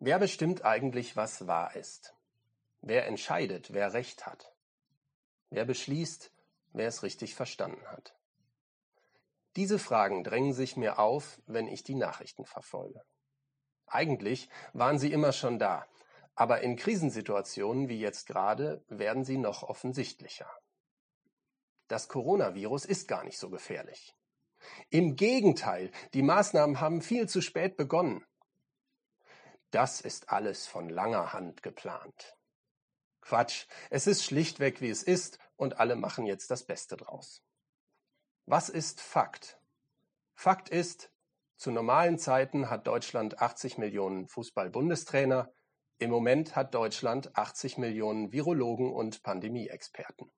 Wer bestimmt eigentlich, was wahr ist? Wer entscheidet, wer Recht hat? Wer beschließt, wer es richtig verstanden hat? Diese Fragen drängen sich mir auf, wenn ich die Nachrichten verfolge. Eigentlich waren sie immer schon da, aber in Krisensituationen wie jetzt gerade werden sie noch offensichtlicher. Das Coronavirus ist gar nicht so gefährlich. Im Gegenteil, die Maßnahmen haben viel zu spät begonnen. Das ist alles von langer Hand geplant. Quatsch, es ist schlichtweg wie es ist und alle machen jetzt das Beste draus. Was ist Fakt? Fakt ist, zu normalen Zeiten hat Deutschland 80 Millionen Fußball-Bundestrainer, im Moment hat Deutschland 80 Millionen Virologen und Pandemie-Experten.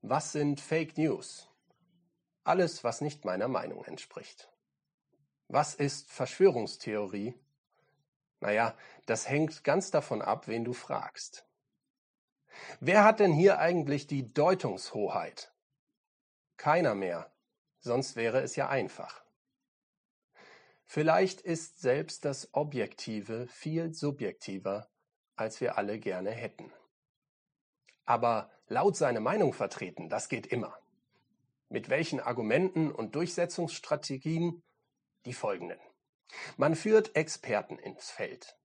Was sind Fake News? Alles, was nicht meiner Meinung entspricht. Was ist Verschwörungstheorie? Naja, das hängt ganz davon ab, wen du fragst. Wer hat denn hier eigentlich die Deutungshoheit? Keiner mehr, sonst wäre es ja einfach. Vielleicht ist selbst das Objektive viel subjektiver, als wir alle gerne hätten. Aber laut seine Meinung vertreten, das geht immer. Mit welchen Argumenten und Durchsetzungsstrategien? Die folgenden. Man führt Experten ins Feld.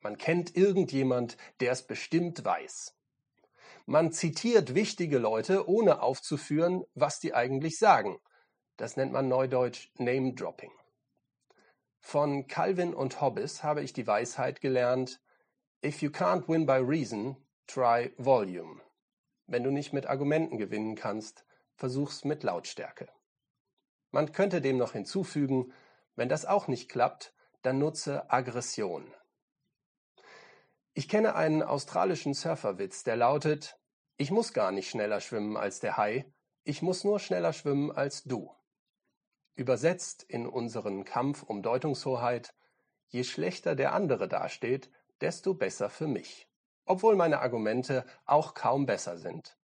Man kennt irgendjemand, der es bestimmt weiß. Man zitiert wichtige Leute, ohne aufzuführen, was die eigentlich sagen. Das nennt man neudeutsch Name Dropping. Von Calvin und Hobbes habe ich die Weisheit gelernt, If you can't win by reason, try volume. Wenn du nicht mit Argumenten gewinnen kannst, versuch's mit Lautstärke. Man könnte dem noch hinzufügen, wenn das auch nicht klappt, dann nutze Aggression. Ich kenne einen australischen Surferwitz, der lautet, ich muss gar nicht schneller schwimmen als der Hai, ich muss nur schneller schwimmen als du. Übersetzt in unseren Kampf um Deutungshoheit, je schlechter der andere dasteht, desto besser für mich, obwohl meine Argumente auch kaum besser sind.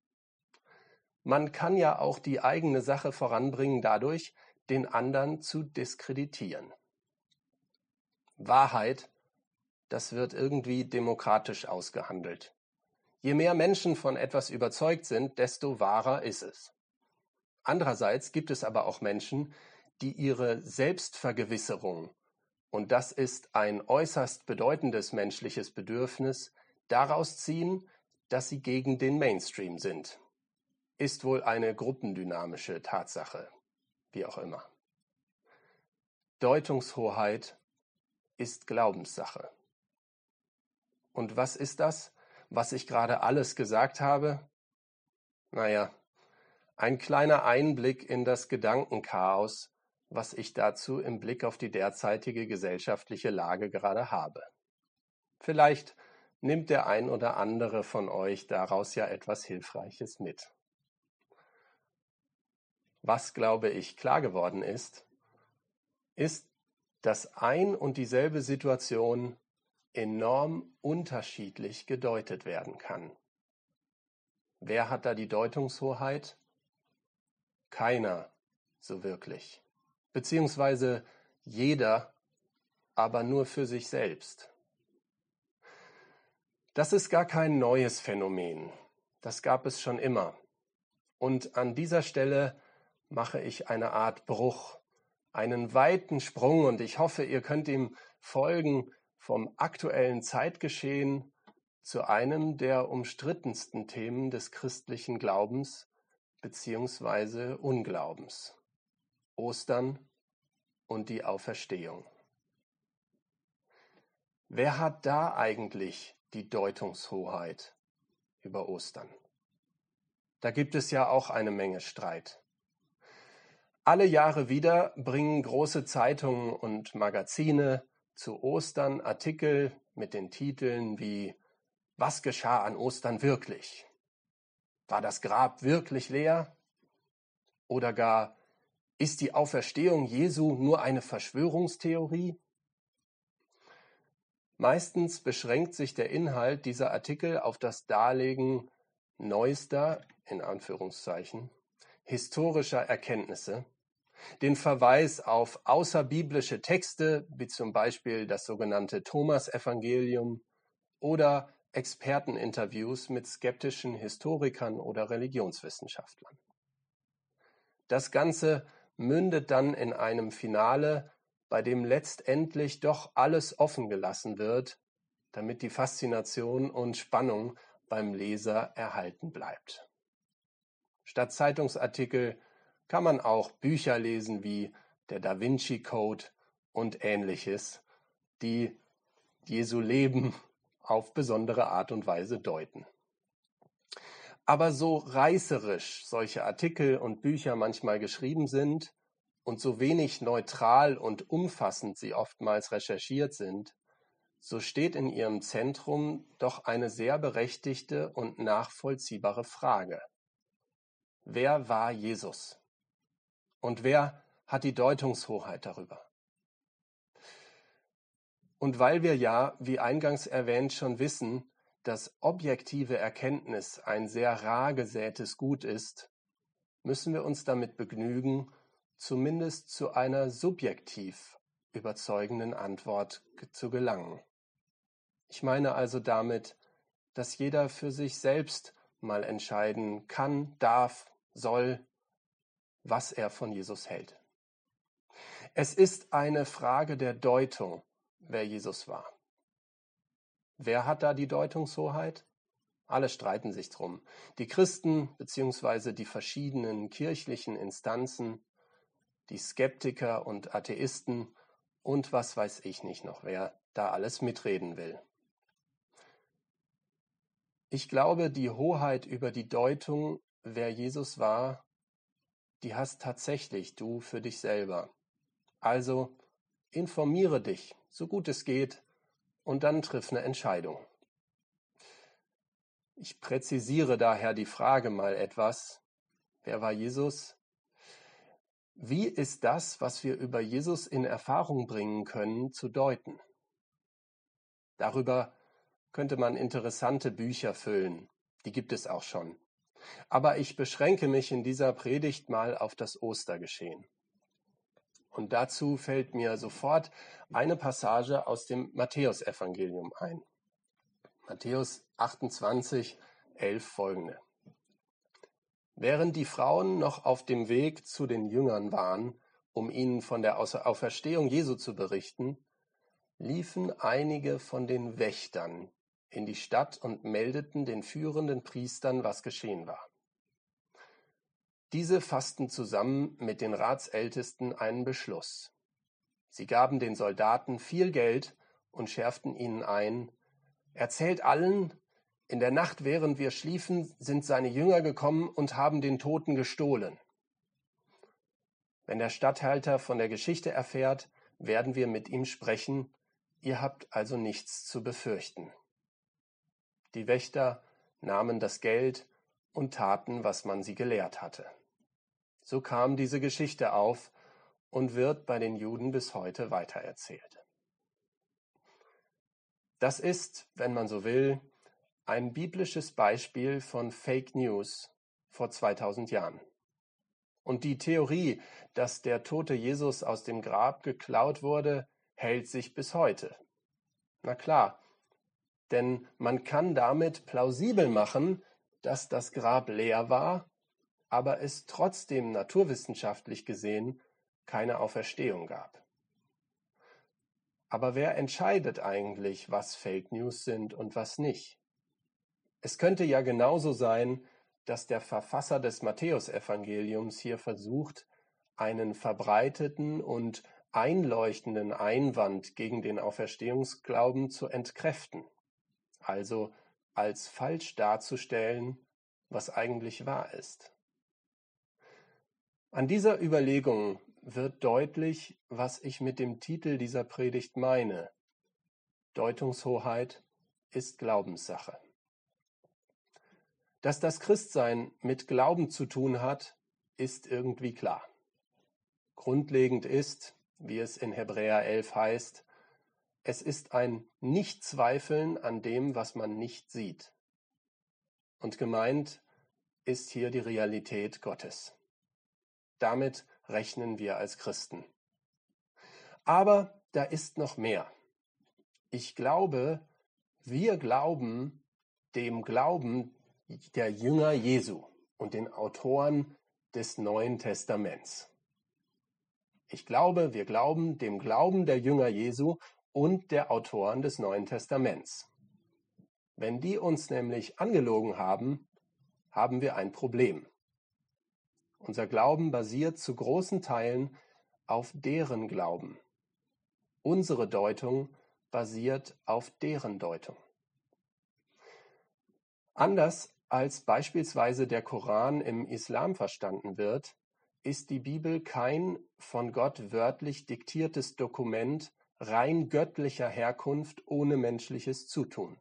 Man kann ja auch die eigene Sache voranbringen dadurch, den anderen zu diskreditieren. Wahrheit, das wird irgendwie demokratisch ausgehandelt. Je mehr Menschen von etwas überzeugt sind, desto wahrer ist es. Andererseits gibt es aber auch Menschen, die ihre Selbstvergewisserung, und das ist ein äußerst bedeutendes menschliches Bedürfnis, daraus ziehen, dass sie gegen den Mainstream sind. Ist wohl eine gruppendynamische Tatsache, wie auch immer. Deutungshoheit ist Glaubenssache. Und was ist das? was ich gerade alles gesagt habe? Naja, ein kleiner Einblick in das Gedankenchaos, was ich dazu im Blick auf die derzeitige gesellschaftliche Lage gerade habe. Vielleicht nimmt der ein oder andere von euch daraus ja etwas Hilfreiches mit. Was, glaube ich, klar geworden ist, ist, dass ein und dieselbe Situation enorm unterschiedlich gedeutet werden kann. Wer hat da die Deutungshoheit? Keiner so wirklich. Beziehungsweise jeder, aber nur für sich selbst. Das ist gar kein neues Phänomen. Das gab es schon immer. Und an dieser Stelle mache ich eine Art Bruch, einen weiten Sprung und ich hoffe, ihr könnt ihm folgen vom aktuellen Zeitgeschehen zu einem der umstrittensten Themen des christlichen Glaubens bzw. Unglaubens. Ostern und die Auferstehung. Wer hat da eigentlich die Deutungshoheit über Ostern? Da gibt es ja auch eine Menge Streit. Alle Jahre wieder bringen große Zeitungen und Magazine zu Ostern Artikel mit den Titeln wie Was geschah an Ostern wirklich? War das Grab wirklich leer? Oder gar Ist die Auferstehung Jesu nur eine Verschwörungstheorie? Meistens beschränkt sich der Inhalt dieser Artikel auf das Darlegen neuester, in Anführungszeichen, historischer Erkenntnisse, den Verweis auf außerbiblische Texte, wie zum Beispiel das sogenannte Thomas-Evangelium oder Experteninterviews mit skeptischen Historikern oder Religionswissenschaftlern. Das Ganze mündet dann in einem Finale, bei dem letztendlich doch alles offen gelassen wird, damit die Faszination und Spannung beim Leser erhalten bleibt. Statt Zeitungsartikel kann man auch Bücher lesen wie der Da Vinci Code und ähnliches, die Jesu Leben auf besondere Art und Weise deuten. Aber so reißerisch solche Artikel und Bücher manchmal geschrieben sind und so wenig neutral und umfassend sie oftmals recherchiert sind, so steht in ihrem Zentrum doch eine sehr berechtigte und nachvollziehbare Frage. Wer war Jesus? Und wer hat die Deutungshoheit darüber? Und weil wir ja, wie eingangs erwähnt, schon wissen, dass objektive Erkenntnis ein sehr rar gesätes Gut ist, müssen wir uns damit begnügen, zumindest zu einer subjektiv überzeugenden Antwort zu gelangen. Ich meine also damit, dass jeder für sich selbst mal entscheiden kann, darf, soll, was er von Jesus hält. Es ist eine Frage der Deutung, wer Jesus war. Wer hat da die Deutungshoheit? Alle streiten sich drum. Die Christen bzw. die verschiedenen kirchlichen Instanzen, die Skeptiker und Atheisten und was weiß ich nicht noch, wer da alles mitreden will. Ich glaube, die Hoheit über die Deutung, wer Jesus war, die hast tatsächlich du für dich selber. Also informiere dich, so gut es geht, und dann triff eine Entscheidung. Ich präzisiere daher die Frage mal etwas. Wer war Jesus? Wie ist das, was wir über Jesus in Erfahrung bringen können, zu deuten? Darüber könnte man interessante Bücher füllen. Die gibt es auch schon. Aber ich beschränke mich in dieser Predigt mal auf das Ostergeschehen. Und dazu fällt mir sofort eine Passage aus dem Matthäusevangelium ein. Matthäus 28, 11 folgende. Während die Frauen noch auf dem Weg zu den Jüngern waren, um ihnen von der Auferstehung Jesu zu berichten, liefen einige von den Wächtern in die Stadt und meldeten den führenden Priestern, was geschehen war. Diese fassten zusammen mit den Ratsältesten einen Beschluss. Sie gaben den Soldaten viel Geld und schärften ihnen ein, erzählt allen, in der Nacht, während wir schliefen, sind seine Jünger gekommen und haben den Toten gestohlen. Wenn der Statthalter von der Geschichte erfährt, werden wir mit ihm sprechen, ihr habt also nichts zu befürchten. Die Wächter nahmen das Geld und taten, was man sie gelehrt hatte. So kam diese Geschichte auf und wird bei den Juden bis heute weitererzählt. Das ist, wenn man so will, ein biblisches Beispiel von Fake News vor 2000 Jahren. Und die Theorie, dass der tote Jesus aus dem Grab geklaut wurde, hält sich bis heute. Na klar, denn man kann damit plausibel machen, dass das Grab leer war, aber es trotzdem naturwissenschaftlich gesehen keine Auferstehung gab. Aber wer entscheidet eigentlich, was Fake News sind und was nicht? Es könnte ja genauso sein, dass der Verfasser des Matthäusevangeliums hier versucht, einen verbreiteten und einleuchtenden Einwand gegen den Auferstehungsglauben zu entkräften also als falsch darzustellen, was eigentlich wahr ist. An dieser Überlegung wird deutlich, was ich mit dem Titel dieser Predigt meine. Deutungshoheit ist Glaubenssache. Dass das Christsein mit Glauben zu tun hat, ist irgendwie klar. Grundlegend ist, wie es in Hebräer 11 heißt, es ist ein Nichtzweifeln an dem, was man nicht sieht. Und gemeint ist hier die Realität Gottes. Damit rechnen wir als Christen. Aber da ist noch mehr. Ich glaube, wir glauben dem Glauben der Jünger Jesu und den Autoren des Neuen Testaments. Ich glaube, wir glauben dem Glauben der Jünger Jesu und der Autoren des Neuen Testaments. Wenn die uns nämlich angelogen haben, haben wir ein Problem. Unser Glauben basiert zu großen Teilen auf deren Glauben. Unsere Deutung basiert auf deren Deutung. Anders als beispielsweise der Koran im Islam verstanden wird, ist die Bibel kein von Gott wörtlich diktiertes Dokument rein göttlicher Herkunft ohne menschliches Zutun.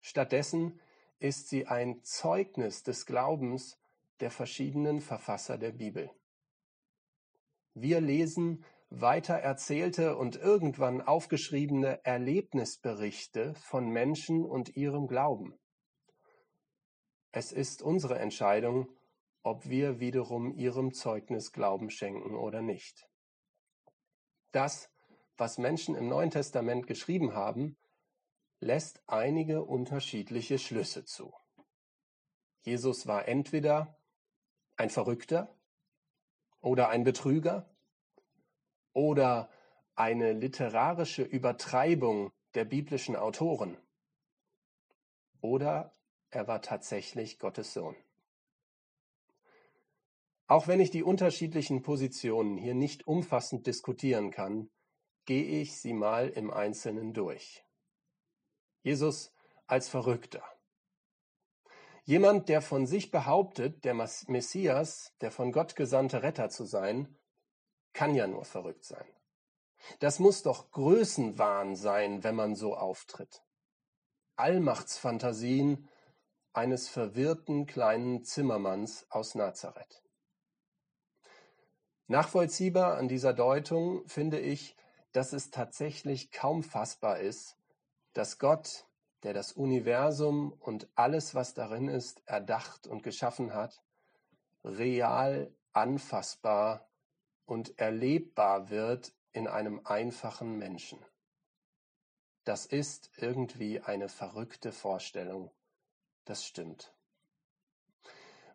Stattdessen ist sie ein Zeugnis des Glaubens der verschiedenen Verfasser der Bibel. Wir lesen weiter erzählte und irgendwann aufgeschriebene Erlebnisberichte von Menschen und ihrem Glauben. Es ist unsere Entscheidung, ob wir wiederum ihrem Zeugnis Glauben schenken oder nicht. Das, was Menschen im Neuen Testament geschrieben haben, lässt einige unterschiedliche Schlüsse zu. Jesus war entweder ein Verrückter oder ein Betrüger oder eine literarische Übertreibung der biblischen Autoren oder er war tatsächlich Gottes Sohn. Auch wenn ich die unterschiedlichen Positionen hier nicht umfassend diskutieren kann, gehe ich sie mal im Einzelnen durch. Jesus als Verrückter. Jemand, der von sich behauptet, der Messias, der von Gott gesandte Retter zu sein, kann ja nur verrückt sein. Das muss doch Größenwahn sein, wenn man so auftritt. Allmachtsfantasien eines verwirrten kleinen Zimmermanns aus Nazareth. Nachvollziehbar an dieser Deutung finde ich, dass es tatsächlich kaum fassbar ist, dass Gott, der das Universum und alles, was darin ist, erdacht und geschaffen hat, real anfassbar und erlebbar wird in einem einfachen Menschen. Das ist irgendwie eine verrückte Vorstellung. Das stimmt.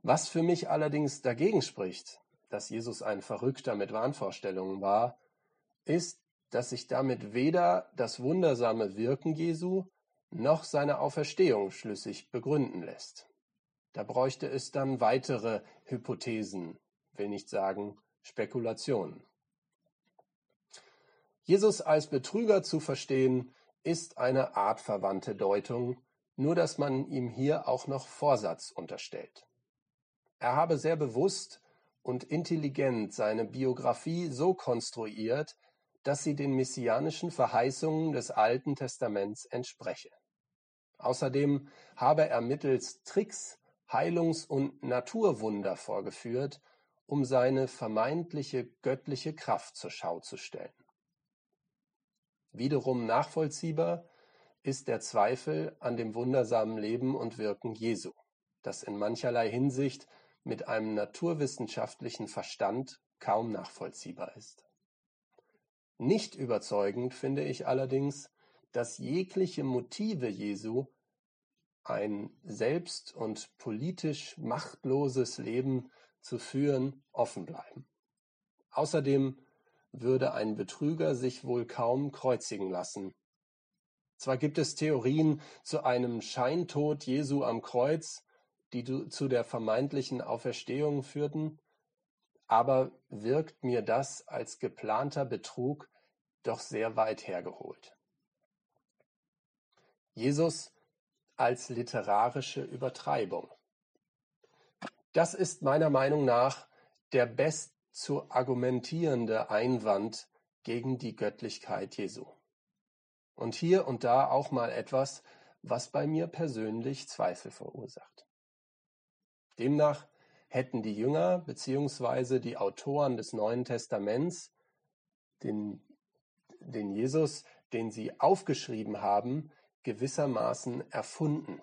Was für mich allerdings dagegen spricht, dass Jesus ein Verrückter mit Wahnvorstellungen war, ist, dass sich damit weder das wundersame Wirken Jesu noch seine Auferstehung schlüssig begründen lässt. Da bräuchte es dann weitere Hypothesen, will nicht sagen Spekulationen. Jesus als Betrüger zu verstehen, ist eine artverwandte Deutung, nur dass man ihm hier auch noch Vorsatz unterstellt. Er habe sehr bewusst und intelligent seine Biografie so konstruiert, dass sie den messianischen Verheißungen des Alten Testaments entspreche. Außerdem habe er mittels Tricks Heilungs- und Naturwunder vorgeführt, um seine vermeintliche göttliche Kraft zur Schau zu stellen. Wiederum nachvollziehbar ist der Zweifel an dem wundersamen Leben und Wirken Jesu, das in mancherlei Hinsicht mit einem naturwissenschaftlichen Verstand kaum nachvollziehbar ist. Nicht überzeugend finde ich allerdings, dass jegliche Motive Jesu, ein selbst und politisch machtloses Leben zu führen, offen bleiben. Außerdem würde ein Betrüger sich wohl kaum kreuzigen lassen. Zwar gibt es Theorien zu einem Scheintod Jesu am Kreuz, die zu der vermeintlichen Auferstehung führten, aber wirkt mir das als geplanter Betrug doch sehr weit hergeholt. Jesus als literarische Übertreibung. Das ist meiner Meinung nach der best zu argumentierende Einwand gegen die Göttlichkeit Jesu. Und hier und da auch mal etwas, was bei mir persönlich Zweifel verursacht. Demnach hätten die Jünger bzw. die Autoren des Neuen Testaments den, den Jesus, den sie aufgeschrieben haben, gewissermaßen erfunden.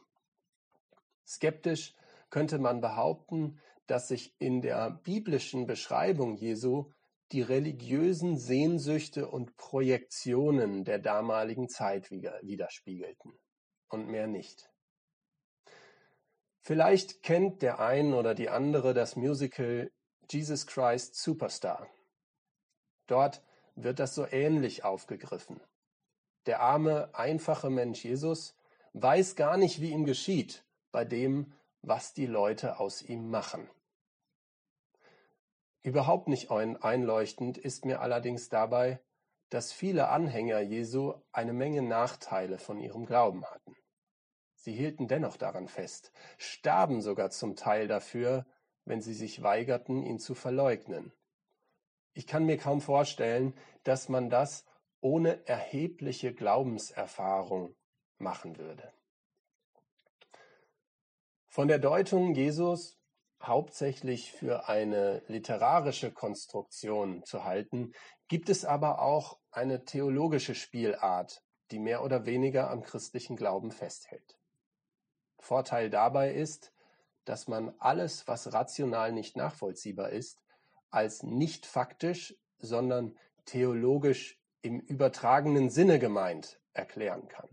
Skeptisch könnte man behaupten, dass sich in der biblischen Beschreibung Jesu die religiösen Sehnsüchte und Projektionen der damaligen Zeit widerspiegelten und mehr nicht. Vielleicht kennt der ein oder die andere das Musical Jesus Christ Superstar. Dort wird das so ähnlich aufgegriffen. Der arme, einfache Mensch Jesus weiß gar nicht, wie ihm geschieht bei dem, was die Leute aus ihm machen. Überhaupt nicht einleuchtend ist mir allerdings dabei, dass viele Anhänger Jesu eine Menge Nachteile von ihrem Glauben hatten. Sie hielten dennoch daran fest, starben sogar zum Teil dafür, wenn sie sich weigerten, ihn zu verleugnen. Ich kann mir kaum vorstellen, dass man das ohne erhebliche Glaubenserfahrung machen würde. Von der Deutung Jesus hauptsächlich für eine literarische Konstruktion zu halten, gibt es aber auch eine theologische Spielart, die mehr oder weniger am christlichen Glauben festhält. Vorteil dabei ist, dass man alles, was rational nicht nachvollziehbar ist, als nicht faktisch, sondern theologisch im übertragenen Sinne gemeint erklären kann.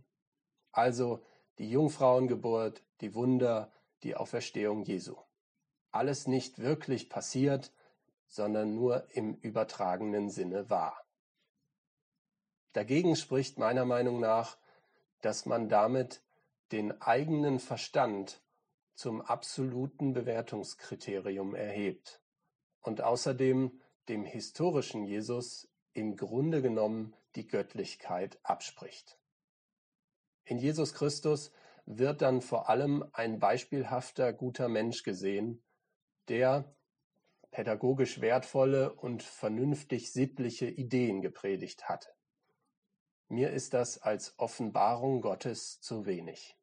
Also die Jungfrauengeburt, die Wunder, die Auferstehung Jesu alles nicht wirklich passiert, sondern nur im übertragenen Sinne wahr. Dagegen spricht meiner Meinung nach, dass man damit den eigenen Verstand zum absoluten Bewertungskriterium erhebt und außerdem dem historischen Jesus im Grunde genommen die Göttlichkeit abspricht. In Jesus Christus wird dann vor allem ein beispielhafter guter Mensch gesehen, der pädagogisch wertvolle und vernünftig sittliche Ideen gepredigt hat. Mir ist das als Offenbarung Gottes zu wenig.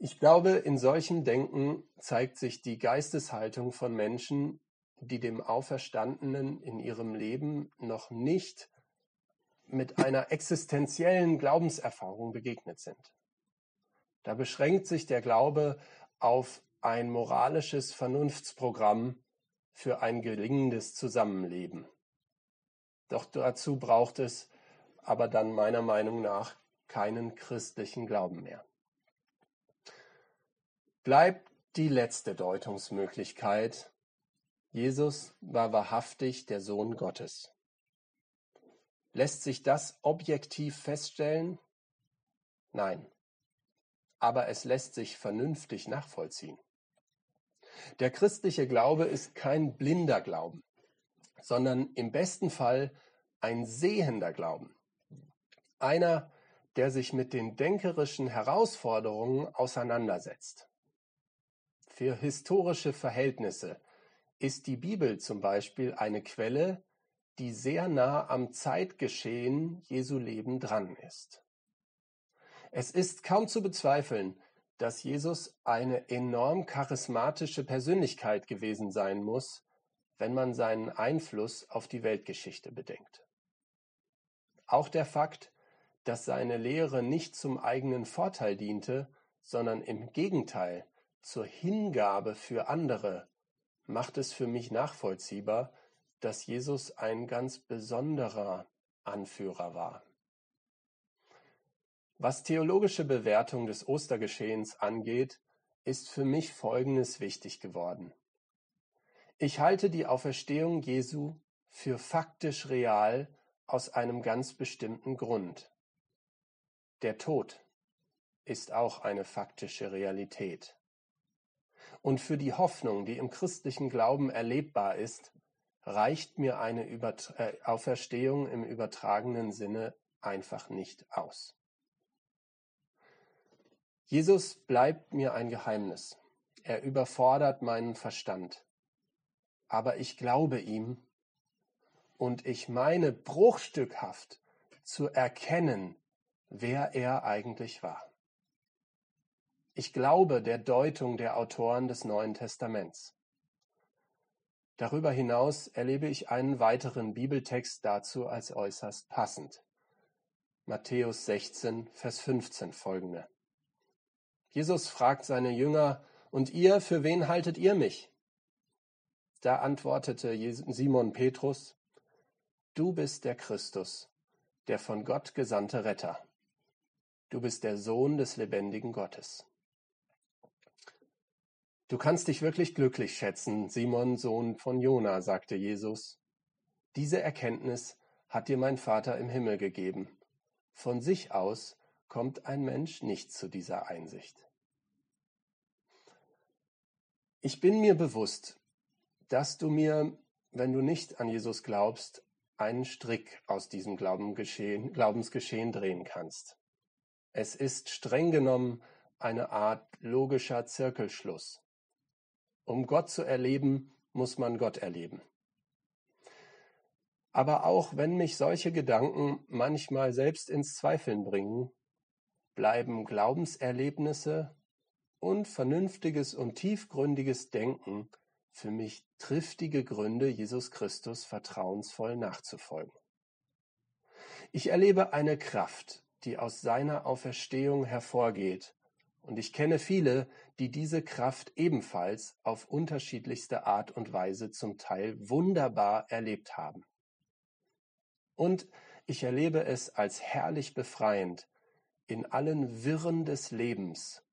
Ich glaube, in solchem Denken zeigt sich die Geisteshaltung von Menschen, die dem Auferstandenen in ihrem Leben noch nicht mit einer existenziellen Glaubenserfahrung begegnet sind. Da beschränkt sich der Glaube auf ein moralisches Vernunftsprogramm für ein gelingendes Zusammenleben. Doch dazu braucht es aber dann meiner Meinung nach keinen christlichen Glauben mehr. Bleibt die letzte Deutungsmöglichkeit. Jesus war wahrhaftig der Sohn Gottes. Lässt sich das objektiv feststellen? Nein. Aber es lässt sich vernünftig nachvollziehen. Der christliche Glaube ist kein blinder Glauben, sondern im besten Fall ein sehender Glauben. Einer, der sich mit den denkerischen Herausforderungen auseinandersetzt. Für historische Verhältnisse ist die Bibel zum Beispiel eine Quelle, die sehr nah am Zeitgeschehen Jesu Leben dran ist. Es ist kaum zu bezweifeln, dass Jesus eine enorm charismatische Persönlichkeit gewesen sein muss, wenn man seinen Einfluss auf die Weltgeschichte bedenkt. Auch der Fakt, dass seine Lehre nicht zum eigenen Vorteil diente, sondern im Gegenteil zur Hingabe für andere, macht es für mich nachvollziehbar, dass Jesus ein ganz besonderer Anführer war. Was theologische Bewertung des Ostergeschehens angeht, ist für mich Folgendes wichtig geworden. Ich halte die Auferstehung Jesu für faktisch real aus einem ganz bestimmten Grund. Der Tod ist auch eine faktische Realität. Und für die Hoffnung, die im christlichen Glauben erlebbar ist, reicht mir eine Übert äh, Auferstehung im übertragenen Sinne einfach nicht aus. Jesus bleibt mir ein Geheimnis. Er überfordert meinen Verstand. Aber ich glaube ihm und ich meine bruchstückhaft zu erkennen, wer er eigentlich war. Ich glaube der Deutung der Autoren des Neuen Testaments. Darüber hinaus erlebe ich einen weiteren Bibeltext dazu als äußerst passend. Matthäus 16, Vers 15 folgende. Jesus fragt seine Jünger, Und ihr, für wen haltet ihr mich? Da antwortete Simon Petrus, Du bist der Christus, der von Gott gesandte Retter. Du bist der Sohn des lebendigen Gottes. Du kannst dich wirklich glücklich schätzen, Simon, Sohn von Jona, sagte Jesus. Diese Erkenntnis hat dir mein Vater im Himmel gegeben. Von sich aus kommt ein Mensch nicht zu dieser Einsicht. Ich bin mir bewusst, dass du mir, wenn du nicht an Jesus glaubst, einen Strick aus diesem Glaubensgeschehen drehen kannst. Es ist streng genommen eine Art logischer Zirkelschluss. Um Gott zu erleben, muss man Gott erleben. Aber auch wenn mich solche Gedanken manchmal selbst ins Zweifeln bringen, bleiben Glaubenserlebnisse und vernünftiges und tiefgründiges Denken für mich triftige Gründe, Jesus Christus vertrauensvoll nachzufolgen. Ich erlebe eine Kraft, die aus seiner Auferstehung hervorgeht, und ich kenne viele, die diese Kraft ebenfalls auf unterschiedlichste Art und Weise zum Teil wunderbar erlebt haben. Und ich erlebe es als herrlich befreiend, in allen Wirren des Lebens,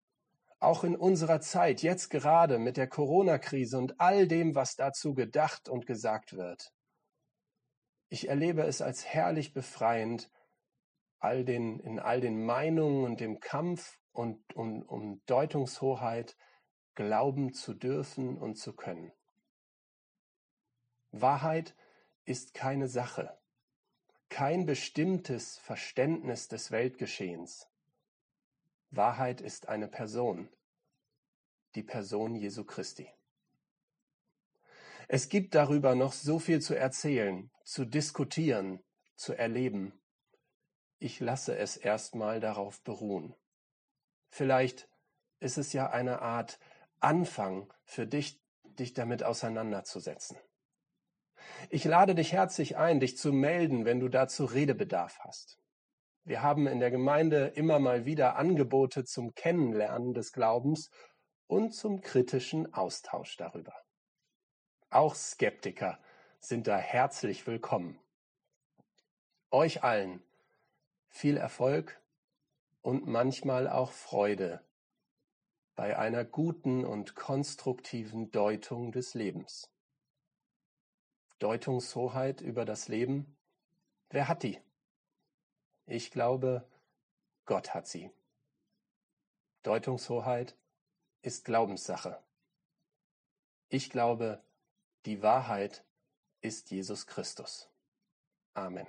auch in unserer Zeit, jetzt gerade mit der Corona-Krise und all dem, was dazu gedacht und gesagt wird. Ich erlebe es als herrlich befreiend, all den, in all den Meinungen und dem Kampf und um, um Deutungshoheit glauben zu dürfen und zu können. Wahrheit ist keine Sache, kein bestimmtes Verständnis des Weltgeschehens. Wahrheit ist eine Person, die Person Jesu Christi. Es gibt darüber noch so viel zu erzählen, zu diskutieren, zu erleben. Ich lasse es erstmal darauf beruhen. Vielleicht ist es ja eine Art Anfang für dich, dich damit auseinanderzusetzen. Ich lade dich herzlich ein, dich zu melden, wenn du dazu Redebedarf hast. Wir haben in der Gemeinde immer mal wieder Angebote zum Kennenlernen des Glaubens und zum kritischen Austausch darüber. Auch Skeptiker sind da herzlich willkommen. Euch allen viel Erfolg und manchmal auch Freude bei einer guten und konstruktiven Deutung des Lebens. Deutungshoheit über das Leben? Wer hat die? Ich glaube, Gott hat sie. Deutungshoheit ist Glaubenssache. Ich glaube, die Wahrheit ist Jesus Christus. Amen.